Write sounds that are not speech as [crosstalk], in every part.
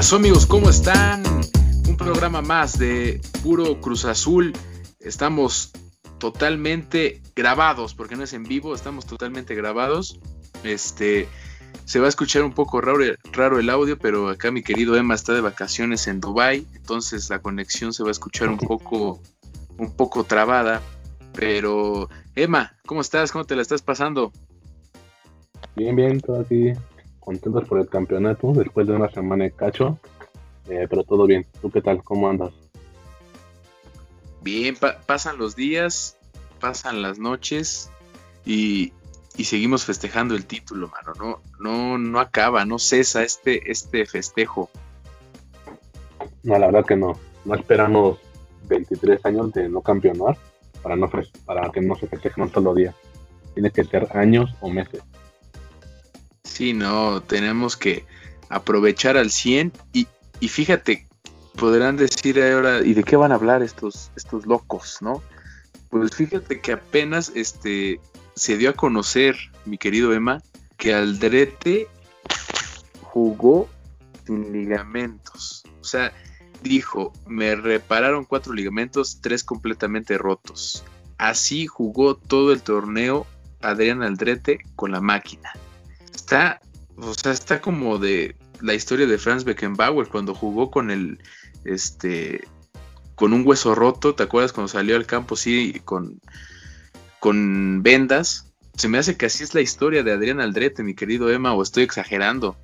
¿Qué pasó amigos? ¿Cómo están? Un programa más de Puro Cruz Azul. Estamos totalmente grabados, porque no es en vivo, estamos totalmente grabados. Este, se va a escuchar un poco raro, raro, el audio, pero acá mi querido Emma está de vacaciones en Dubai, entonces la conexión se va a escuchar un poco, un poco trabada. Pero Emma, ¿cómo estás? ¿Cómo te la estás pasando? Bien, bien, todo aquí contentos por el campeonato después de una semana de cacho, eh, pero todo bien. ¿Tú qué tal? ¿Cómo andas? Bien, pasan los días, pasan las noches y, seguimos festejando el título, mano. No, no, no acaba, no cesa este, este festejo. No, la verdad que no. No esperamos 23 años de no campeonar para, no para que no se festeje un solo día. Tiene que ser años o meses. Sí, no, tenemos que aprovechar al 100 y, fíjate, podrán decir ahora, ¿y de qué van a hablar estos, estos locos, no? Pues fíjate que apenas este, se dio a conocer, mi querido Emma, que Aldrete jugó sin ligamentos. O sea, dijo, me repararon cuatro ligamentos, tres completamente rotos. Así jugó todo el torneo Adrián Aldrete con la máquina está, o sea, está como de la historia de Franz Beckenbauer cuando jugó con el, este, con un hueso roto, ¿te acuerdas cuando salió al campo, sí, con, con vendas? Se me hace que así es la historia de Adrián Aldrete, mi querido Emma, o estoy exagerando.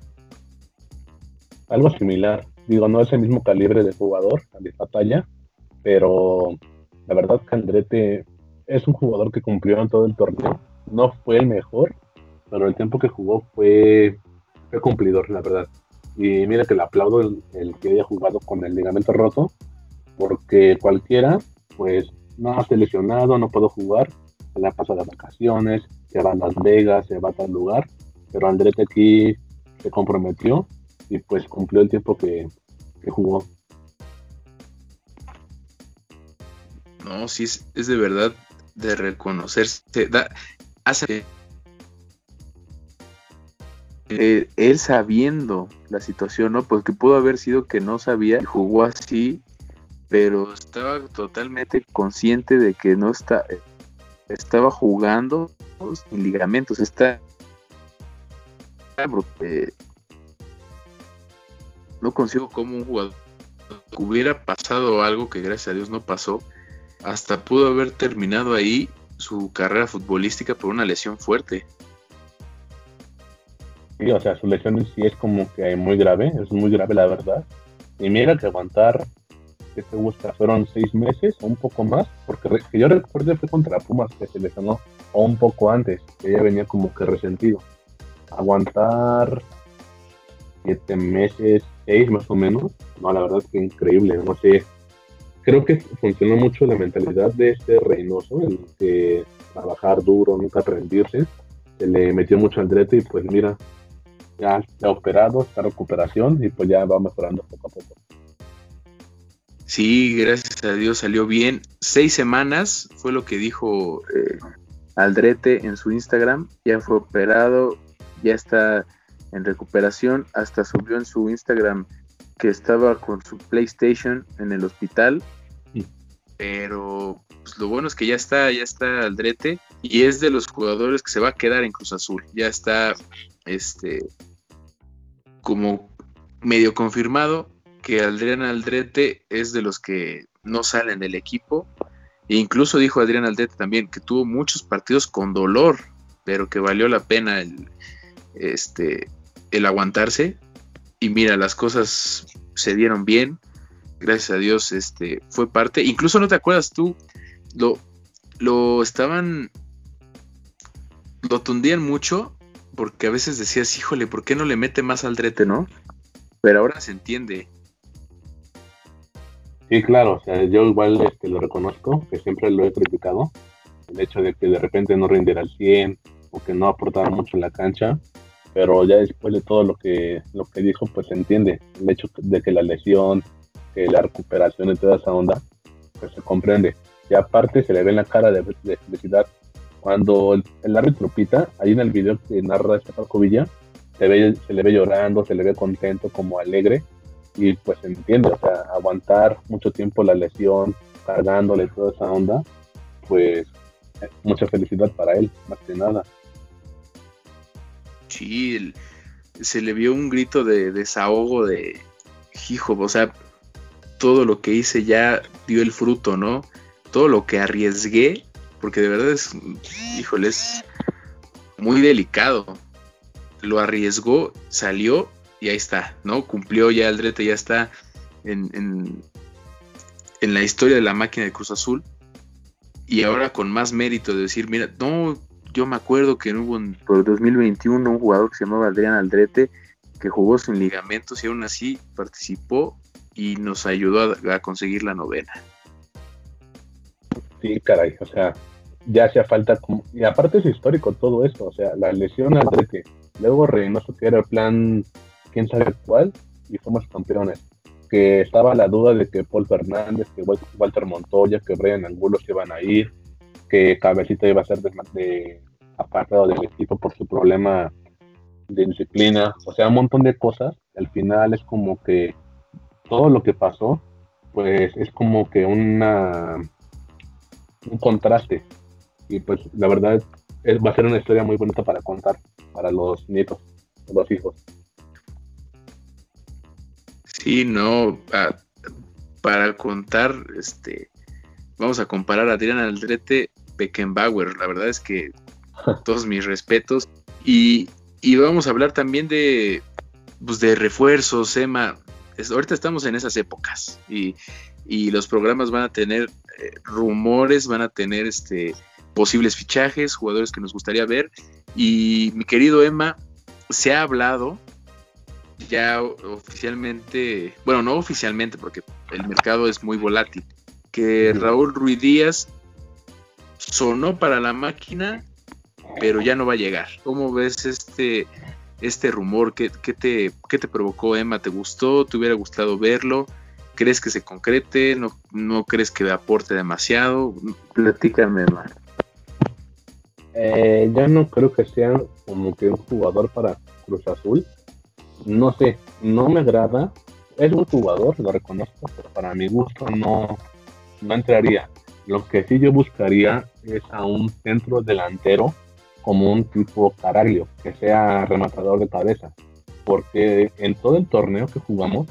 Algo similar. Digo, no es el mismo calibre de jugador, de batalla, pero la verdad que Aldrete es un jugador que cumplió en todo el torneo. No fue el mejor, pero el tiempo que jugó fue, fue cumplidor, la verdad. Y mira que le aplaudo el, que haya jugado con el ligamento roto, porque cualquiera, pues, no ha seleccionado, no puedo jugar, se le ha pasado las vacaciones, se va a Las Vegas, se va a tal lugar, pero Andrete aquí se comprometió y pues cumplió el tiempo que, jugó. No, sí, es, es de verdad de reconocerse. Da, hace eh, él sabiendo la situación, ¿no? Porque pudo haber sido que no sabía y jugó así, pero estaba totalmente consciente de que no está, estaba jugando sin ligamentos. Está. No consigo cómo un jugador hubiera pasado algo que gracias a Dios no pasó. Hasta pudo haber terminado ahí su carrera futbolística por una lesión fuerte. Sí, o sea, su lesión en sí es como que muy grave, es muy grave la verdad. Y mira que aguantar, que te gusta? Fueron seis meses o un poco más, porque que yo recuerdo fue contra Pumas que se lesionó, o un poco antes, que ella venía como que resentido. Aguantar siete meses, seis más o menos, no, la verdad es que increíble, no sé. Creo que funcionó mucho la mentalidad de este Reynoso, en que trabajar duro, nunca rendirse, se le metió mucho al derecho y pues mira, ya está operado, está en recuperación y pues ya va mejorando poco a poco. Sí, gracias a Dios salió bien. Seis semanas fue lo que dijo eh, Aldrete en su Instagram. Ya fue operado, ya está en recuperación. Hasta subió en su Instagram que estaba con su PlayStation en el hospital. Pero pues, lo bueno es que ya está, ya está Aldrete y es de los jugadores que se va a quedar en Cruz Azul. Ya está este como medio confirmado que Adrián Aldrete es de los que no salen del equipo. E incluso dijo Adrián Aldrete también que tuvo muchos partidos con dolor, pero que valió la pena el, este, el aguantarse. Y mira, las cosas se dieron bien. Gracias a Dios, este, fue parte. Incluso no te acuerdas tú, lo, lo estaban, lo tundían mucho porque a veces decías, híjole, ¿por qué no le mete más al drete, no? Pero ahora se entiende. Sí, claro, o sea, yo igual este, lo reconozco, que siempre lo he criticado, el hecho de que de repente no rindiera al 100 o que no aportara mucho en la cancha, pero ya después de todo lo que, lo que dijo, pues se entiende, el hecho de que la lesión, que la recuperación y toda esa onda, pues se comprende. Y aparte se le ve en la cara de, de felicidad cuando el, árbitro pita, ahí en el video que narra esta Paco se, le ve llorando, se le ve contento, como alegre, y pues entiende, o sea, aguantar mucho tiempo la lesión, cargándole toda esa onda, pues mucha felicidad para él, más que nada. Sí, se le vio un grito de desahogo de, hijo, o sea, todo lo que hice ya dio el fruto, ¿no? Todo lo que arriesgué, porque de verdad es, híjole, es muy delicado. Lo arriesgó, salió y ahí está, ¿no? Cumplió ya el drete, ya está en, en, en la historia de la máquina de Cruz Azul. Y ahora con más mérito de decir, mira, no, yo me acuerdo que hubo en, por 2021 un jugador que se llamaba Adrián Aldrete que jugó sin ligamentos y aún así participó y nos ayudó a, conseguir la novena. Sí, caray, o sea, ya hacía falta, y aparte es histórico todo esto, o sea, la lesión Aldrete, luego Reynoso que era el plan, quién sabe cuál, y fuimos campeones. Que estaba la duda de que Paul Fernández, que Walter Montoya, que Brian Angulo se iban a ir, que Cabecita iba a ser de, apartado del equipo por su problema de disciplina, o sea, un montón de cosas. Al final es como que todo lo que pasó, pues es como que una un contraste. Y pues la verdad es, va a ser una historia muy bonita para contar para los nietos, los hijos. Sí, no, para contar, este, vamos a comparar a Adrián Aldrete Beckenbauer. La verdad es que [laughs] todos mis respetos. Y, vamos a hablar también de, pues de refuerzos, Emma. ahorita estamos en esas épocas y, los programas van a tener eh, rumores, van a tener este, posibles fichajes, jugadores que nos gustaría ver. Y mi querido Emma, se ha hablado ya oficialmente, bueno, no oficialmente porque el mercado es muy volátil, que Raúl Ruiz Díaz sonó para la máquina, pero ya no va a llegar. ¿Cómo ves este, este rumor? ¿Qué, te, te provocó, Emma? ¿Te gustó? ¿Te hubiera gustado verlo? ¿Crees que se concrete? ¿No, no crees que aporte demasiado? Platícame, Emma. Eh, yo no creo que sea como que un jugador para Cruz Azul. No sé, no me agrada. Es un jugador, lo reconozco, pero para mi gusto no, no entraría. Lo que sí yo buscaría es a un centro delantero como un tipo Caraglio, que sea rematador de cabeza. Porque en todo el torneo que jugamos,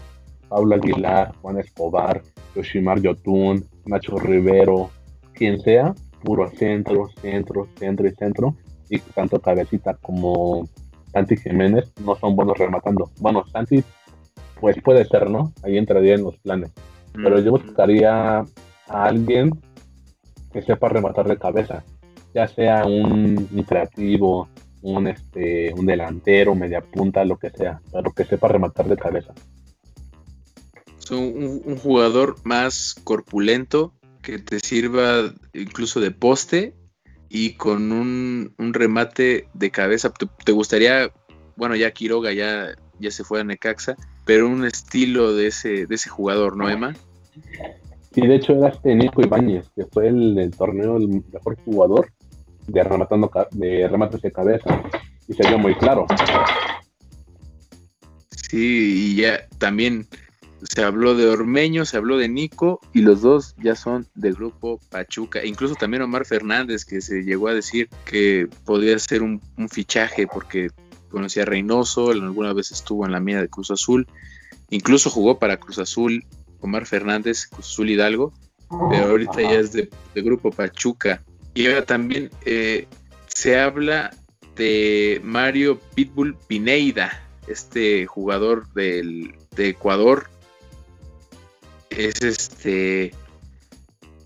Pablo Aguilar, Juan Escobar, Yoshimar Yotun, Nacho Rivero, quien sea, puro centro, centro, centro y centro. Y tanto Cabecita como Santi Jiménez no son buenos rematando. Bueno, Santi, pues puede ser, ¿no? Ahí entraría en los planes. Pero yo buscaría a alguien que sepa rematar de cabeza, ya sea un, creativo, un, este, un delantero, media punta, lo que sea, pero que sepa rematar de cabeza. Un, un, jugador más corpulento que te sirva incluso de poste y con un, remate de cabeza. ¿Te, gustaría, bueno, ya Quiroga ya, ya se fue a Necaxa, pero un estilo de ese, de ese jugador, ¿no, Emma? Sí, de hecho era este Nico Ibáñez, que fue el, torneo el mejor jugador de rematando de remates de cabeza. Y se vio muy claro. Sí, y ya también se habló de Ormeño, se habló de Nico, y los dos ya son del grupo Pachuca. Incluso también Omar Fernández, que se llegó a decir que podría ser un, un fichaje porque conocía a Reynoso, alguna vez estuvo en la mía de Cruz Azul, incluso jugó para Cruz Azul Omar Fernández, Azul Hidalgo, pero ahorita ya es de, Grupo Pachuca. Y ahora también eh, se habla de Mario Pitbull Pineida, este jugador del, de Ecuador. Es este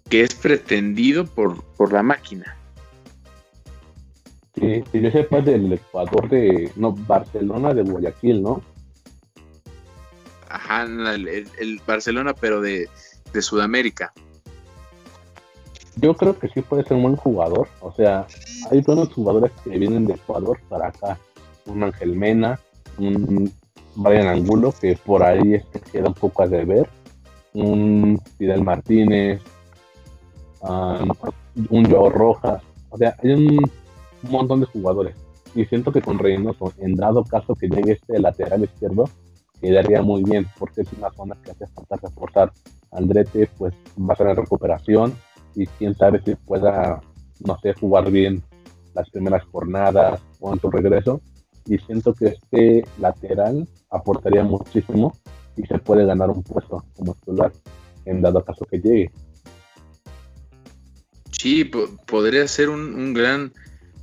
que es pretendido por, por la máquina. Sí, si yo sepa del Ecuador de, no, Barcelona de Guayaquil, ¿no? Ajá, el, Barcelona, pero de, Sudamérica. Yo creo que sí puede ser un buen jugador. O sea, hay buenos jugadores que vienen de Ecuador para acá. Un Ángel Mena, un Brian Angulo, que por ahí este queda un poco a deber. Un Fidel Martínez, ah, un Joe Rojas. O sea, hay un, montón de jugadores. Y siento que con Reynoso, en dado caso que llegue este lateral izquierdo, quedaría muy bien, porque es una zona que hace falta reforzar. Andrete pues va a estar en recuperación y quién sabe si pueda, no sé, jugar bien las primeras jornadas o en su regreso. Y siento que este lateral aportaría muchísimo y se puede ganar un puesto como titular en dado caso que llegue. Sí, podría ser un, gran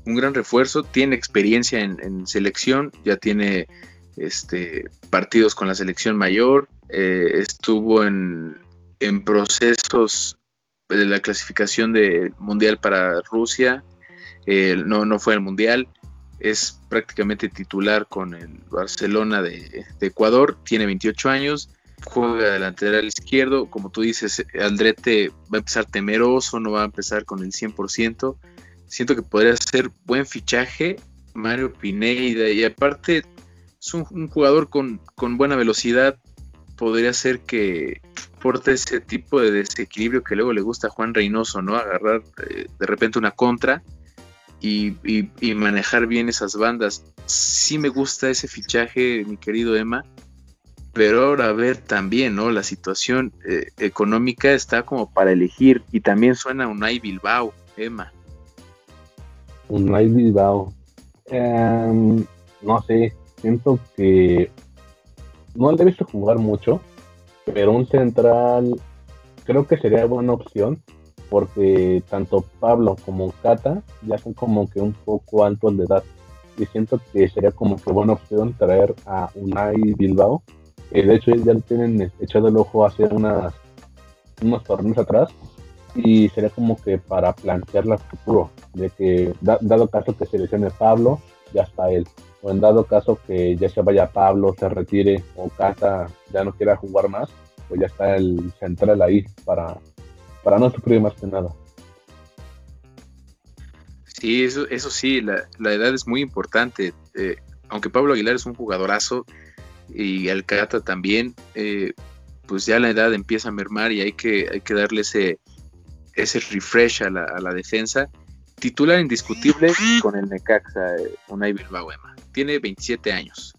un gran refuerzo. Tiene experiencia en, selección, ya tiene este, partidos con la selección mayor, eh, estuvo en, en procesos de la clasificación de mundial para Rusia, eh, no, no fue al mundial, es prácticamente titular con el Barcelona de, Ecuador, tiene 28 años, juega de lateral izquierdo, como tú dices, Aldrete va a empezar temeroso, no va a empezar con el 100%, siento que podría ser buen fichaje Mario Pineida y aparte es un, jugador con, buena velocidad, podría ser que porte ese tipo de desequilibrio que luego le gusta a Juan Reynoso, ¿no? Agarrar eh, de repente una contra y, manejar bien esas bandas. Sí me gusta ese fichaje, mi querido Emma, pero ahora a ver también, ¿no? La situación eh, económica está como para elegir y también suena Unai Bilbao, Emma. Unai Bilbao. Em, no sé, siento que no le visto jugar mucho, pero un central creo que sería buena opción porque tanto Pablo como Cata ya son como que un poco altos de edad. Y siento que sería como que buena opción traer a Unai Bilbao que de hecho ya tienen echado el ojo hace unas unos torneos atrás y sería como que para plantearla a futuro de que dado caso que se Pablo ya está él. O en dado caso que ya se vaya Pablo se retire o Cata ya no quiera jugar más pues ya está el central ahí para para no sufrir más que nada. Sí, eso, eso sí, la, edad es muy importante. Eh, aunque Pablo Aguilar es un jugadorazo y Alcata también, eh, pues ya la edad empieza a mermar y hay que, hay que darle ese, ese refresh a la, defensa. Titular indiscutible con el Necaxa, eh, Unai Bilbao Tiene 27 años.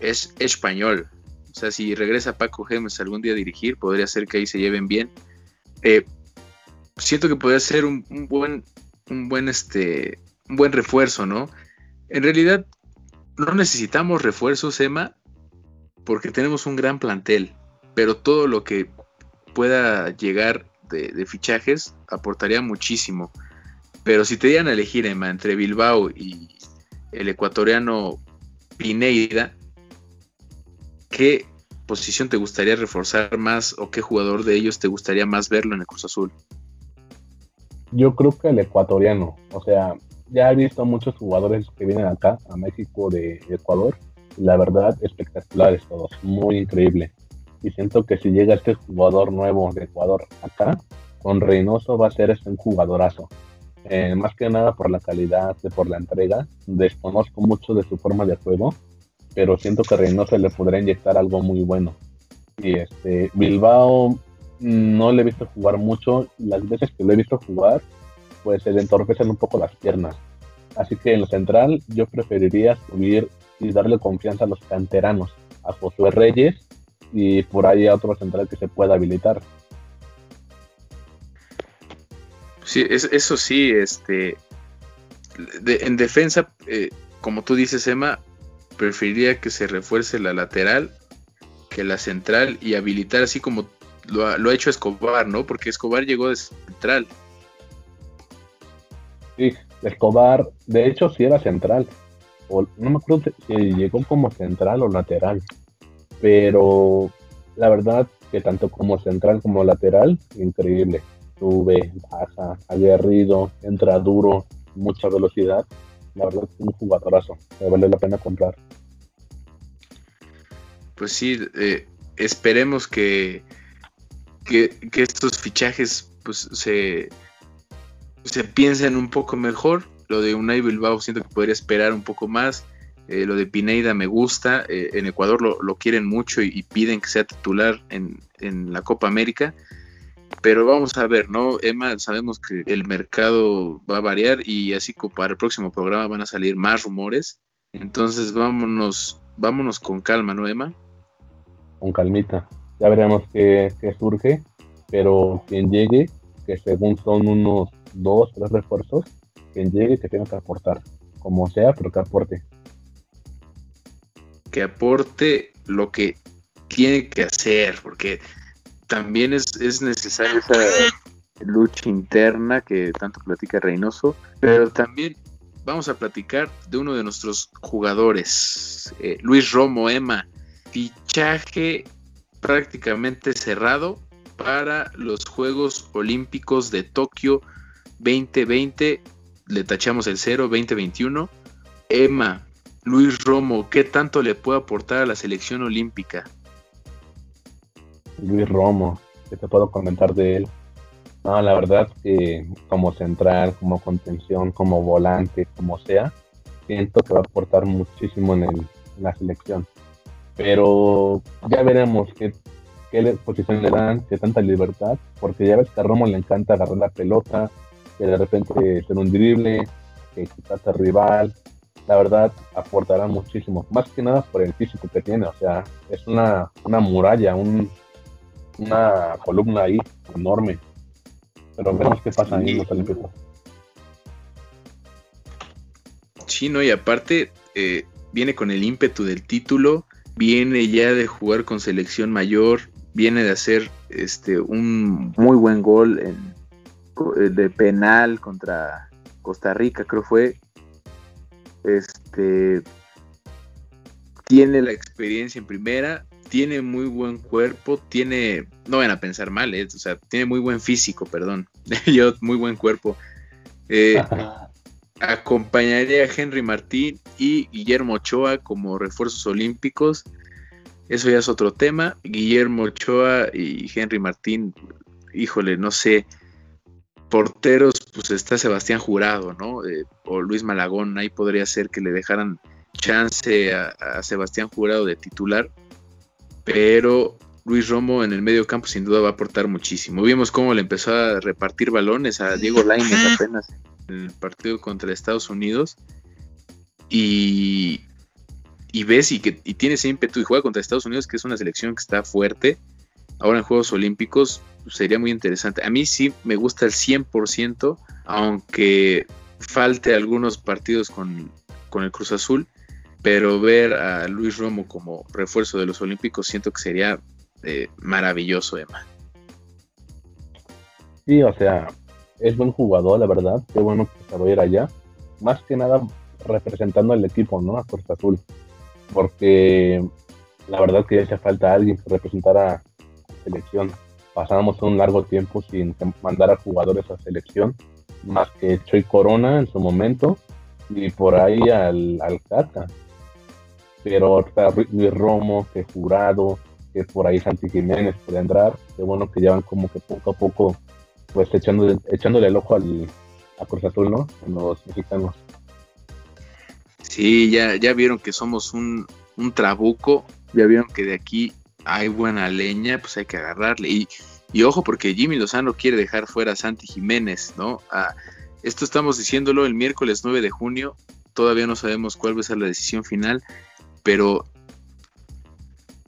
Es español. O sea, si regresa Paco Gemes algún día a dirigir, podría ser que ahí se lleven bien. Eh, siento que podría ser un, buen, un buen, este, un buen refuerzo, ¿no? En realidad, no necesitamos refuerzos, Emma, porque tenemos un gran plantel, pero todo lo que pueda llegar de, fichajes aportaría muchísimo. Pero si te dieran a elegir, Emma, entre Bilbao y el ecuatoriano Pineida, ¿qué posición te gustaría reforzar más o qué jugador de ellos te gustaría más verlo en el Cruz Azul? Yo creo que el ecuatoriano, o sea, ya he visto muchos jugadores que vienen acá, a México de, Ecuador, la verdad, espectaculares todos, muy increíble. Y siento que si llega este jugador nuevo de Ecuador acá, con Reynoso va a ser este un jugadorazo. Eh, más que nada por la calidad, por la entrega. Desconozco mucho de su forma de juego, pero siento que Reynoso le podría inyectar algo muy bueno. Y este Bilbao no le he visto jugar mucho. Las veces que lo he visto jugar, pues se le entorpecen un poco las piernas. Así que en lo central yo preferiría subir y darle confianza a los canteranos, a Josué Reyes y por ahí a otro central que se pueda habilitar. Sí, eso, sí, este, en defensa, eh, como tú dices, Emma, preferiría que se refuerce la lateral que la central y habilitar así como lo ha, hecho Escobar, ¿no? Porque Escobar llegó de central. Sí, Escobar, de hecho sí era central. O, no me acuerdo si llegó como central o lateral. Pero la verdad que tanto como central como lateral, increíble. Sube, baja, aguerrido, entra duro, mucha velocidad. La verdad es un jugadorazo. Me vale la pena comprar. Pues sí, eh, esperemos que que, estos fichajes pues se, se piensen un poco mejor. Lo de Unai Bilbao siento que podría esperar un poco más. Eh, lo de Pineida me gusta. Eh, en Ecuador lo, quieren mucho y, piden que sea titular en, la Copa América. Pero vamos a ver, ¿no? Emma, sabemos que el mercado va a variar y así como para el próximo programa van a salir más rumores. Entonces vámonos, vámonos con calma, ¿no, Emma? con calmita. Ya veremos qué, surge, pero quien llegue, que según son unos dos, tres refuerzos, quien llegue que tenga que aportar, como sea, pero que aporte. Que aporte lo que tiene que hacer, porque también es, es necesaria esa lucha interna que tanto platica Reynoso, pero también vamos a platicar de uno de nuestros jugadores, eh, Luis Romo Emma, fichaje prácticamente cerrado para los Juegos Olímpicos de Tokio 2020, le tachamos el 0 2021. Emma, Luis Romo, ¿qué tanto le puede aportar a la selección olímpica? Luis Romo, ¿qué te puedo comentar de él? No, la verdad que como central, como contención, como volante, como sea, siento que va a aportar muchísimo en, la selección. Pero ya veremos qué, qué posición le dan, qué tanta libertad, porque ya ves que a Romo le encanta agarrar la pelota, que de repente ser un drible, que quitarse al rival. La verdad, aportará muchísimo, más que nada por el físico que tiene, o sea, es una, una muralla, un, una columna ahí enorme. Pero vemos qué pasa ahí en los Olímpicos. Sí, no, y aparte eh, viene con el ímpetu del título, viene ya de jugar con selección mayor, viene de hacer este un muy buen gol en, eh, de penal contra Costa Rica, creo fue. Este tiene la experiencia en primera, tiene muy buen cuerpo, tiene, no van a pensar mal, ¿eh? o sea, tiene muy buen físico, perdón, [laughs] muy buen cuerpo. Eh, [laughs] acompañaría a Henry Martín y Guillermo Ochoa como refuerzos olímpicos. Eso ya es otro tema. Guillermo Ochoa y Henry Martín, híjole, no sé. Porteros, pues está Sebastián Jurado, ¿no? Eh, o Luis Malagón, ahí podría ser que le dejaran chance a Sebastián Jurado de titular pero Luis Romo en el medio campo sin duda va a aportar muchísimo. Vimos cómo le empezó a repartir balones a Diego Lainez apenas en el partido contra Estados Unidos. Y, y ves y que tiene ese ímpetu y juega contra Estados Unidos, que es una selección que está fuerte. Ahora en Juegos Olímpicos sería muy interesante. A mí sí me gusta el 100%, aunque falte algunos partidos con, con el Cruz Azul pero ver a Luis Romo como refuerzo de los Olímpicos siento que sería eh, maravilloso, Emma. Sí, o sea, es buen jugador, la verdad, qué bueno que se va a ir allá, más que nada representando al equipo, ¿no? A Costa Azul, porque la verdad que ya hace falta alguien que representara a selección. Pasábamos un largo tiempo sin mandar a jugadores a selección, más que Choy Corona en su momento, y por ahí al, al Cata. Pero está Luis Romo, que Jurado, que por ahí Santi Jiménez puede entrar, que bueno que llevan como que poco a poco pues echándole, el ojo al, a Cruz Azul, ¿no? Los mexicanos. Sí, ya, ya vieron que somos un, un trabuco, ya vieron que de aquí hay buena leña, pues hay que agarrarle. Y, y ojo, porque Jimmy Lozano quiere dejar fuera a Santi Jiménez, ¿no? Ah, esto estamos diciéndolo el miércoles 9 de junio, todavía no sabemos cuál va a ser la decisión final, pero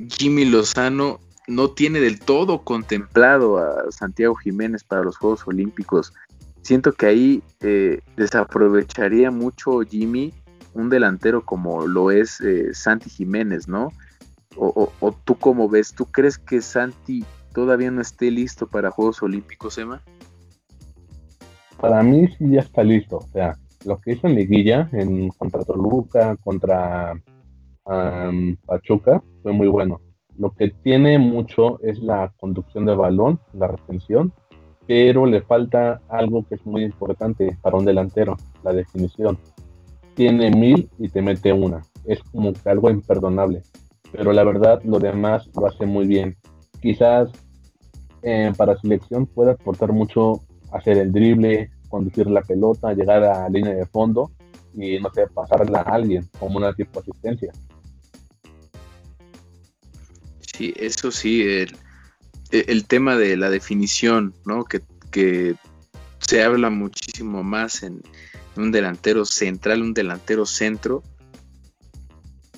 Jimmy Lozano no tiene del todo contemplado a Santiago Jiménez para los Juegos Olímpicos. Siento que ahí eh, desaprovecharía mucho Jimmy un delantero como lo es eh, Santi Jiménez, ¿no? O, tú cómo ves, ¿tú crees que Santi todavía no esté listo para Juegos Olímpicos, Emma? Para mí sí ya está listo, o sea, lo que hizo en liguilla, en contra Toluca, contra Pachuca fue muy bueno. Lo que tiene mucho es la conducción del balón, la retención, pero le falta algo que es muy importante para un delantero, la definición. Tiene mil y te mete una. Es como que algo imperdonable. Pero la verdad, lo demás lo hace muy bien. Quizás eh, para selección puede aportar mucho hacer el drible, conducir la pelota, llegar a línea de fondo y no sé, pasarla a alguien como una tipo asistencia. Sí, eso sí, el, el tema de la definición, ¿no? Que, se habla muchísimo más en un delantero central, un delantero centro,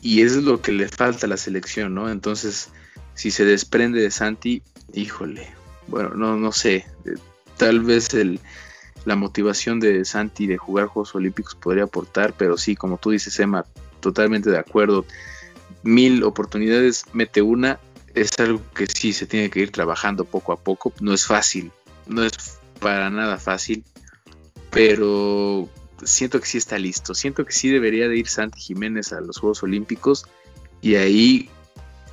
y es lo que le falta a la selección, ¿no? Entonces, si se desprende de Santi, híjole, bueno, no, no sé, eh, tal vez el, la motivación de Santi de jugar Juegos Olímpicos podría aportar, pero sí, como tú dices, Emma, totalmente de acuerdo. Mil oportunidades, mete una, es algo que sí se tiene que ir trabajando poco a poco. No es fácil, no es para nada fácil, pero siento que sí está listo. Siento que sí debería de ir Santi Jiménez a los Juegos Olímpicos y ahí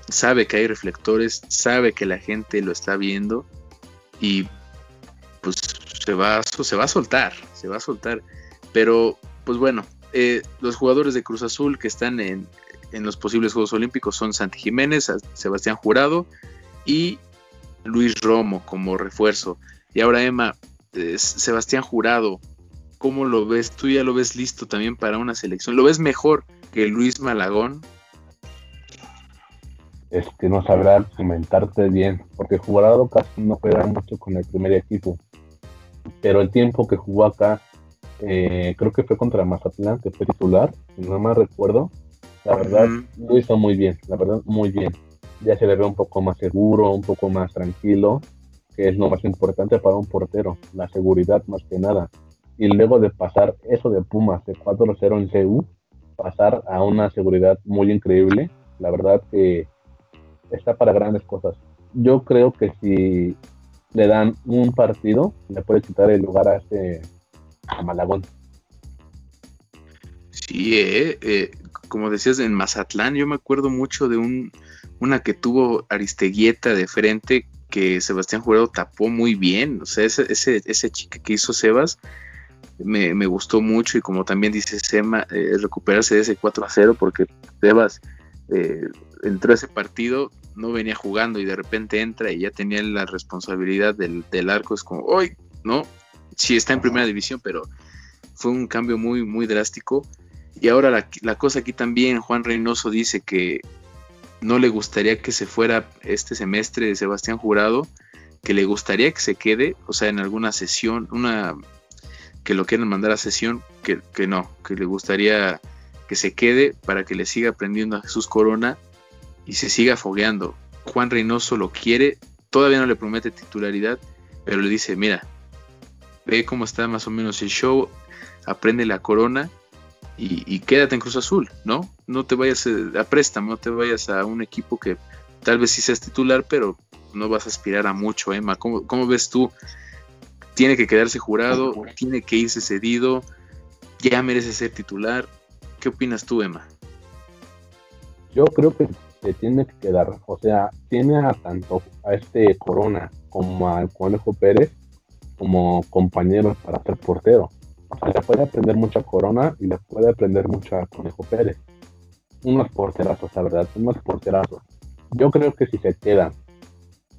sabe que hay reflectores, sabe que la gente lo está viendo y pues se va, se va a soltar, se va a soltar. Pero pues bueno, eh, los jugadores de Cruz Azul que están en, en los posibles Juegos Olímpicos son Santi Jiménez, Sebastián Jurado y Luis Romo como refuerzo. Y ahora Emma, Sebastián Jurado, ¿cómo lo ves? ¿Tú ya lo ves listo también para una selección? ¿Lo ves mejor que Luis Malagón? Es que no sabrá comentarte bien, porque Jurado casi no juega mucho con el primer equipo. Pero el tiempo que jugó acá, eh, creo que fue contra Mazatlán, que fue titular, si no me recuerdo, la verdad, lo hizo muy bien, la verdad, muy bien. Ya se le ve un poco más seguro, un poco más tranquilo, que es lo más importante para un portero, la seguridad más que nada. Y luego de pasar eso de Pumas de 4-0 en CU, pasar a una seguridad muy increíble, la verdad que está para grandes cosas. Yo creo que si le dan un partido, le puede quitar el lugar a este a Malagón. Sí, eh, eh, como decías, en Mazatlán, yo me acuerdo mucho de un, una que tuvo Aristeguieta de frente que Sebastián Jurado tapó muy bien. O sea, ese, ese, ese que hizo Sebas me, gustó mucho y como también dice Sema, eh, recuperarse de ese 4 a 0 porque Sebas eh, entró a ese partido, no venía jugando y de repente entra y ya tenía la responsabilidad del, del arco. Es como, hoy, ¿no? Sí, está en primera división, pero fue un cambio muy, muy drástico y ahora la, cosa aquí también, Juan Reynoso dice que no le gustaría que se fuera este semestre de Sebastián Jurado, que le gustaría que se quede, o sea, en alguna sesión, una que lo quieran mandar a sesión, que, que no, que le gustaría que se quede para que le siga aprendiendo a Jesús Corona y se siga fogueando. Juan Reynoso lo quiere, todavía no le promete titularidad, pero le dice, mira, ve cómo está más o menos el show, aprende la corona y, quédate en Cruz Azul, ¿no? No te vayas eh, a préstamo, no te vayas a un equipo que tal vez sí seas titular, pero no vas a aspirar a mucho, Emma. ¿Cómo, ves tú? ¿Tiene que quedarse jurado? ¿Tiene que irse cedido? ¿Ya merece ser titular? ¿Qué opinas tú, Emma? Yo creo que se tiene que quedar. O sea, tiene a tanto a este Corona como al Conejo Pérez como compañeros para ser portero. Le puede aprender mucho a Corona y le puede aprender mucho a Conejo Pérez. Unos porterazos, la verdad, unos porterazos. Yo creo que si se queda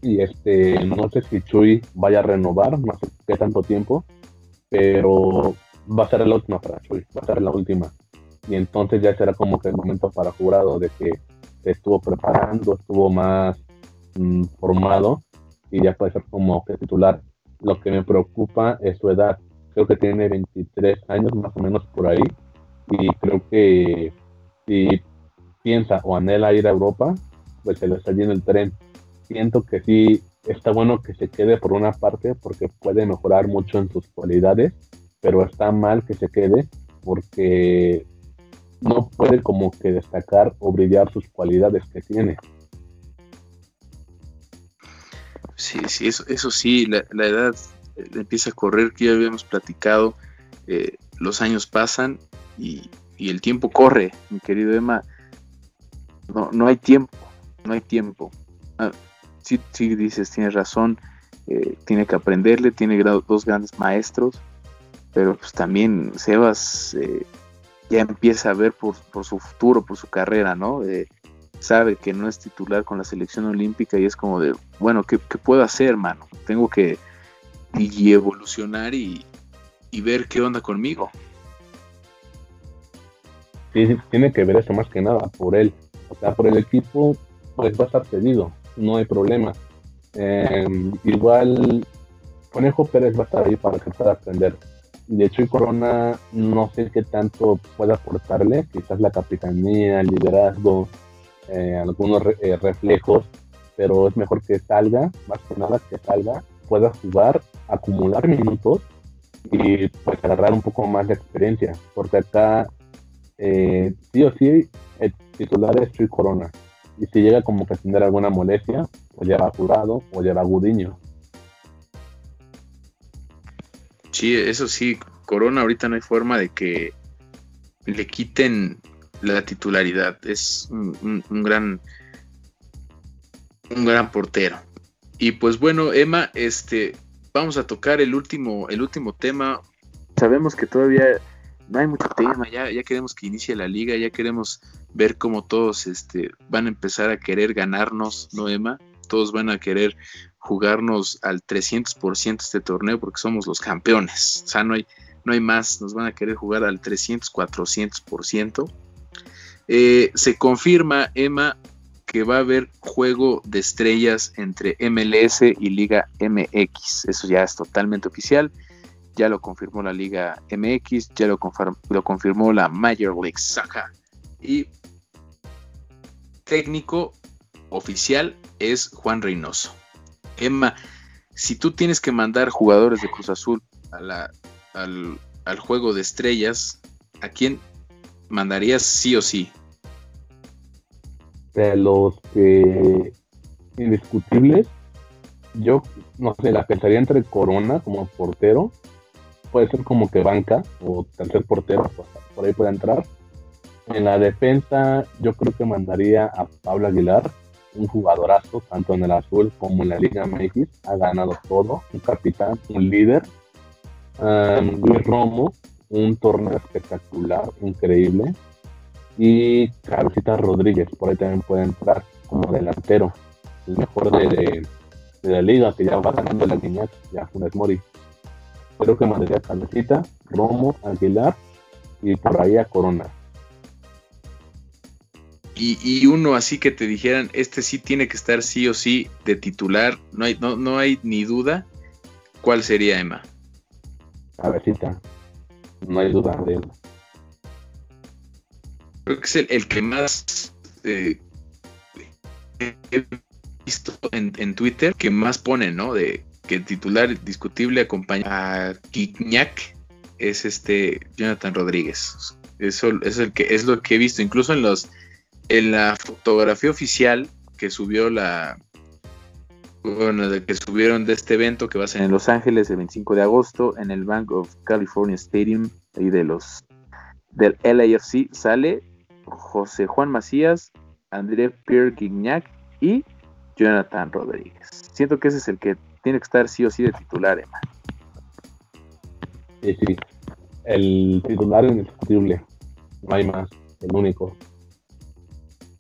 y este, no sé si Chuy vaya a renovar, no sé qué tanto tiempo, pero va a ser la última para Chuy, va a ser la última. Y entonces ya será como que el momento para jurado de que estuvo preparando, estuvo más mm, formado y ya puede ser como que titular. Lo que me preocupa es su edad creo que tiene 23 años más o menos por ahí y creo que si piensa o anhela ir a Europa, pues se le está yendo el tren. Siento que sí está bueno que se quede por una parte porque puede mejorar mucho en sus cualidades, pero está mal que se quede porque no puede como que destacar o brillar sus cualidades que tiene. Sí, sí, eso, eso sí, la, la edad empieza a correr, que ya habíamos platicado, eh, los años pasan y, el tiempo corre, mi querido Emma. No, no hay tiempo, no hay tiempo. Ah, sí, sí, dices, tienes razón, eh, tiene que aprenderle, tiene dos grandes maestros, pero pues también Sebas eh, ya empieza a ver por, su futuro, por su carrera, ¿no? sabe que no es titular con la selección olímpica y es como de, bueno, ¿qué, qué puedo hacer, mano? Tengo que y evolucionar y, ver qué onda conmigo. Sí, tiene que ver eso más que nada por él. O sea, por el equipo, pues va a estar cedido, no hay problema. Em, igual, Conejo Pérez va a estar ahí para pueda aprender. De hecho, y Corona no sé qué tanto pueda aportarle, quizás la capitanía, el liderazgo, eh, algunos eh, reflejos, pero es mejor que salga, más que nada que salga, pueda jugar, acumular minutos y pues agarrar un poco más de experiencia, porque acá eh, sí o sí el titular es Chuy Corona, y si llega como que a tener alguna molestia, o lleva Jurado o lleva Gudiño. Sí, eso sí, Corona ahorita no hay forma de que le quiten la titularidad. Es un, gran un gran portero. Y pues bueno, Emma, este vamos a tocar el último el último tema. Sabemos que todavía no hay mucho tema, ya, ya queremos que inicie la liga, ya queremos ver cómo todos este, van a empezar a querer ganarnos, ¿no, Emma? Todos van a querer jugarnos al 300% este torneo porque somos los campeones. O sea, no hay, no hay más, nos van a querer jugar al 300, 400%. Eh, se confirma, Emma, que va a haber juego de estrellas entre MLS y Liga MX. Eso ya es totalmente oficial. Ya lo confirmó la Liga MX, ya lo, confirmó la Major League Soccer. Y técnico oficial es Juan Reynoso. Emma, si tú tienes que mandar jugadores de Cruz Azul al, juego de estrellas, ¿a quién mandarías sí o sí? De los indiscutibles, yo no sé, la pensaría entre Corona como portero, puede ser como que banca o tercer portero, por ahí puede entrar. En la defensa, yo creo que mandaría a Pablo Aguilar, un jugadorazo, tanto en el azul como en la Liga MX, ha ganado todo, un capitán, un líder. Luis Romo, un torneo espectacular, increíble. Y Cabecita Rodríguez, por ahí también puede entrar como delantero, el mejor de, la liga, que ya va ganando la niña, ya Funes Mori. Creo que mandaría Cabecita, Romo, Aguilar y por ahí a Corona y, uno así que te dijeran, este sí tiene que estar sí o sí de titular, no hay, no, no hay ni duda, ¿cuál sería Emma? Cabecita, no hay duda de él. Creo que es el, que más eh, he visto en, Twitter, que más pone, ¿no? De que el titular discutible acompaña a Kikñak es este Jonathan Rodríguez. Eso es el que es lo que he visto, incluso en los en la fotografía oficial que subió la bueno, que subieron de este evento que va a ser en Los Ángeles el 25 de agosto en el Bank of California Stadium ahí de los del LAFC sale José Juan Macías, André Pierre Guignac y Jonathan Rodríguez. Siento que ese es el que tiene que estar sí o sí de titular, Emma. Sí, sí. El titular indiscutible. No hay más. El único.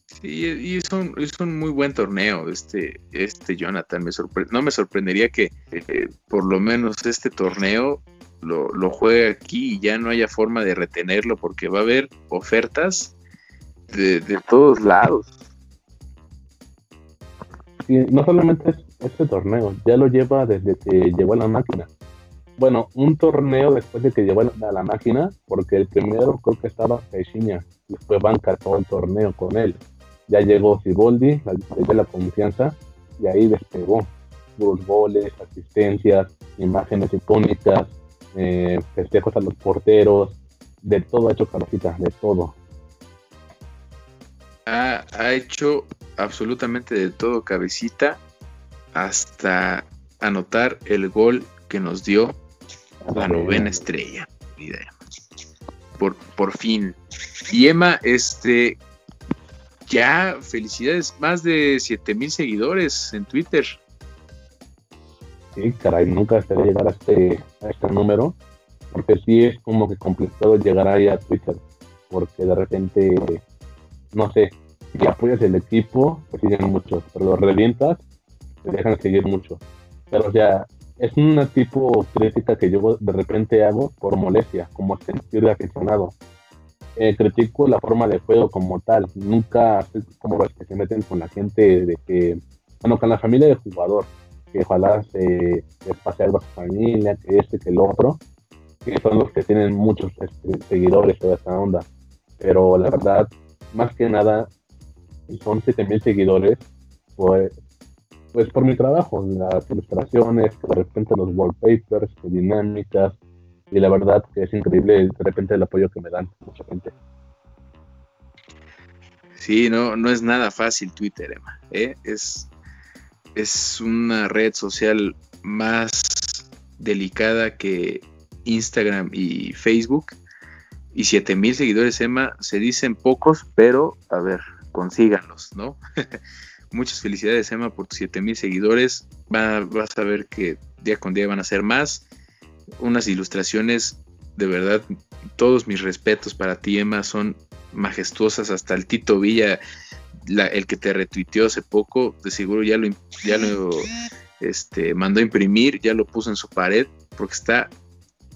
Sí, y es un, es un muy buen torneo este, este Jonathan. Me no me sorprendería que eh, por lo menos este torneo lo, lo, juegue aquí y ya no haya forma de retenerlo porque va a haber ofertas de, todos lados. Sí, no solamente es este torneo, ya lo lleva desde que llegó a la máquina. Bueno, un torneo después de que llegó a la máquina, porque el primero creo que estaba y fue banca todo el torneo con él ya llegó Siboldi, le dio la confianza y ahí despegó. Los goles, asistencias, imágenes icónicas, eh, festejos a los porteros, de todo ha hecho cabecita, de todo. Ha, ha hecho absolutamente de todo cabecita hasta anotar el gol que nos dio la novena estrella. Por, por fin. Y Emma, este, ya, felicidades, más de 7000 seguidores en Twitter. Sí, caray, nunca esperé llegar a este, a este número, porque sí es como que complicado llegar ahí a Twitter, porque de repente, no sé, si apoyas el equipo, pues siguen muchos, pero los revientas, te dejan seguir mucho. Pero o sea, es una tipo crítica que yo de repente hago por molestia, como sentir de aficionado eh, critico la forma de juego como tal. Nunca como los que se meten con la gente de que, bueno, con la familia del jugador, que ojalá se, pase algo a su familia, que este, que el otro, que son los que tienen muchos este, seguidores, toda esa onda. Pero la verdad, más que nada, son 7000 seguidores, pues pues por mi trabajo, las ilustraciones, de repente los wallpapers, dinámicas, y la verdad que es increíble de repente el apoyo que me dan mucha gente. Sí, no, no es nada fácil Twitter, Emma. ¿eh? Es, es una red social más delicada que Instagram y Facebook. Y 7000 seguidores, Emma, se dicen pocos, pero a ver, consíganlos, ¿no? [laughs] Muchas felicidades, Emma, por tus 7000 seguidores. vas a ver que día con día van a ser más. Unas ilustraciones, de verdad, todos mis respetos para ti, Emma, son majestuosas. Hasta el Tito Villa, el que te retuiteó hace poco, de seguro ya lo, ya lo este, mandó a imprimir, ya lo puso en su pared, porque está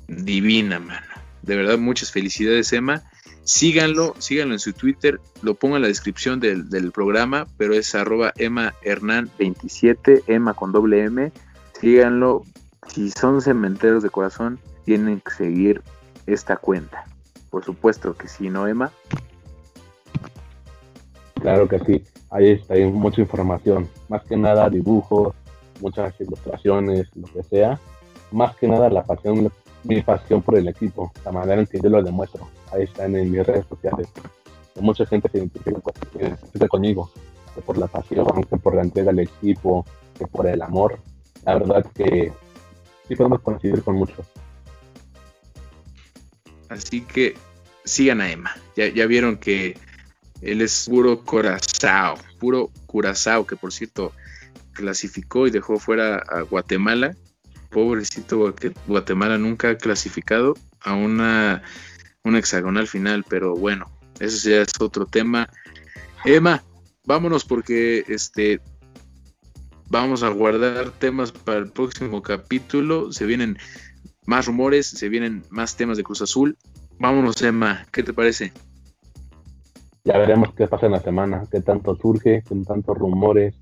divina, mano. De verdad, muchas felicidades, Emma. Síganlo, síganlo en su Twitter, lo pongo en la descripción del, programa, pero es arroba Emma Hernán 27, Emma con doble M. Síganlo, si son cementeros de corazón, tienen que seguir esta cuenta. Por supuesto que sí, ¿no, Emma? Claro que sí, ahí está, hay mucha información, más que nada dibujos, muchas ilustraciones, lo que sea. Más que nada la pasión mi pasión por el equipo, la manera en que yo lo demuestro. Ahí están en mis redes sociales. Mucha gente se identifica conmigo, que por la pasión, que por la entrega al equipo, que por el amor. La verdad que sí podemos coincidir con mucho. Así que sigan a Emma. Ya, ya vieron que él es puro Curazao, puro Curazao, que por cierto clasificó y dejó fuera a Guatemala pobrecito Guatemala nunca ha clasificado a una, hexagonal final, pero bueno, eso ya es otro tema. Emma, vámonos porque este vamos a guardar temas para el próximo capítulo. Se vienen más rumores, se vienen más temas de Cruz Azul. Vámonos, Emma, ¿qué te parece? Ya veremos qué pasa en la semana, qué tanto surge, qué tantos rumores,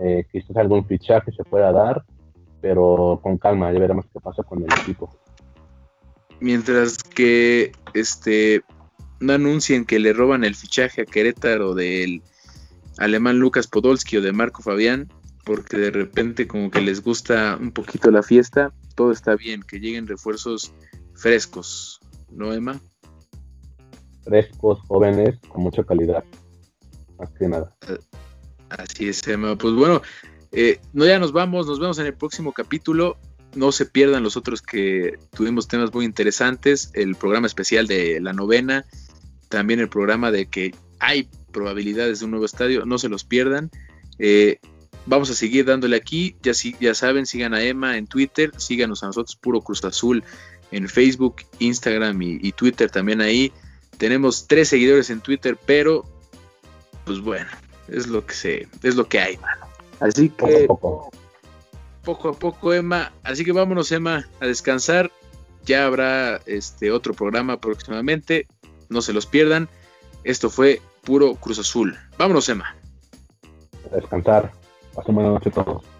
eh, quizás algún fichaje se pueda dar pero con calma, ya veremos qué pasa con el equipo. Mientras que este no anuncien que le roban el fichaje a Querétaro del alemán Lucas Podolski o de Marco Fabián, porque de repente como que les gusta un poquito la fiesta, todo está bien, que lleguen refuerzos frescos, ¿no, Emma? Frescos, jóvenes, con mucha calidad, más que nada. Así es, Emma. Pues bueno, eh, no, ya nos vamos, nos vemos en el próximo capítulo. No se pierdan los otros que tuvimos temas muy interesantes, el programa especial de la novena, también el programa de que hay probabilidades de un nuevo estadio, no se los pierdan. Eh, vamos a seguir dándole aquí, ya, ya saben, sigan a Emma en Twitter, síganos a nosotros, Puro Cruz Azul, en Facebook, Instagram y, Twitter también ahí. Tenemos tres seguidores en Twitter, pero pues bueno, es lo que se, es lo que hay, mano. Así que poco, a poco, Emma. Así que vámonos, Emma, a descansar. Ya habrá este otro programa próximamente. No se los pierdan. Esto fue puro Cruz Azul. Vámonos, Emma. A descansar. Pasen buenas noches a todos.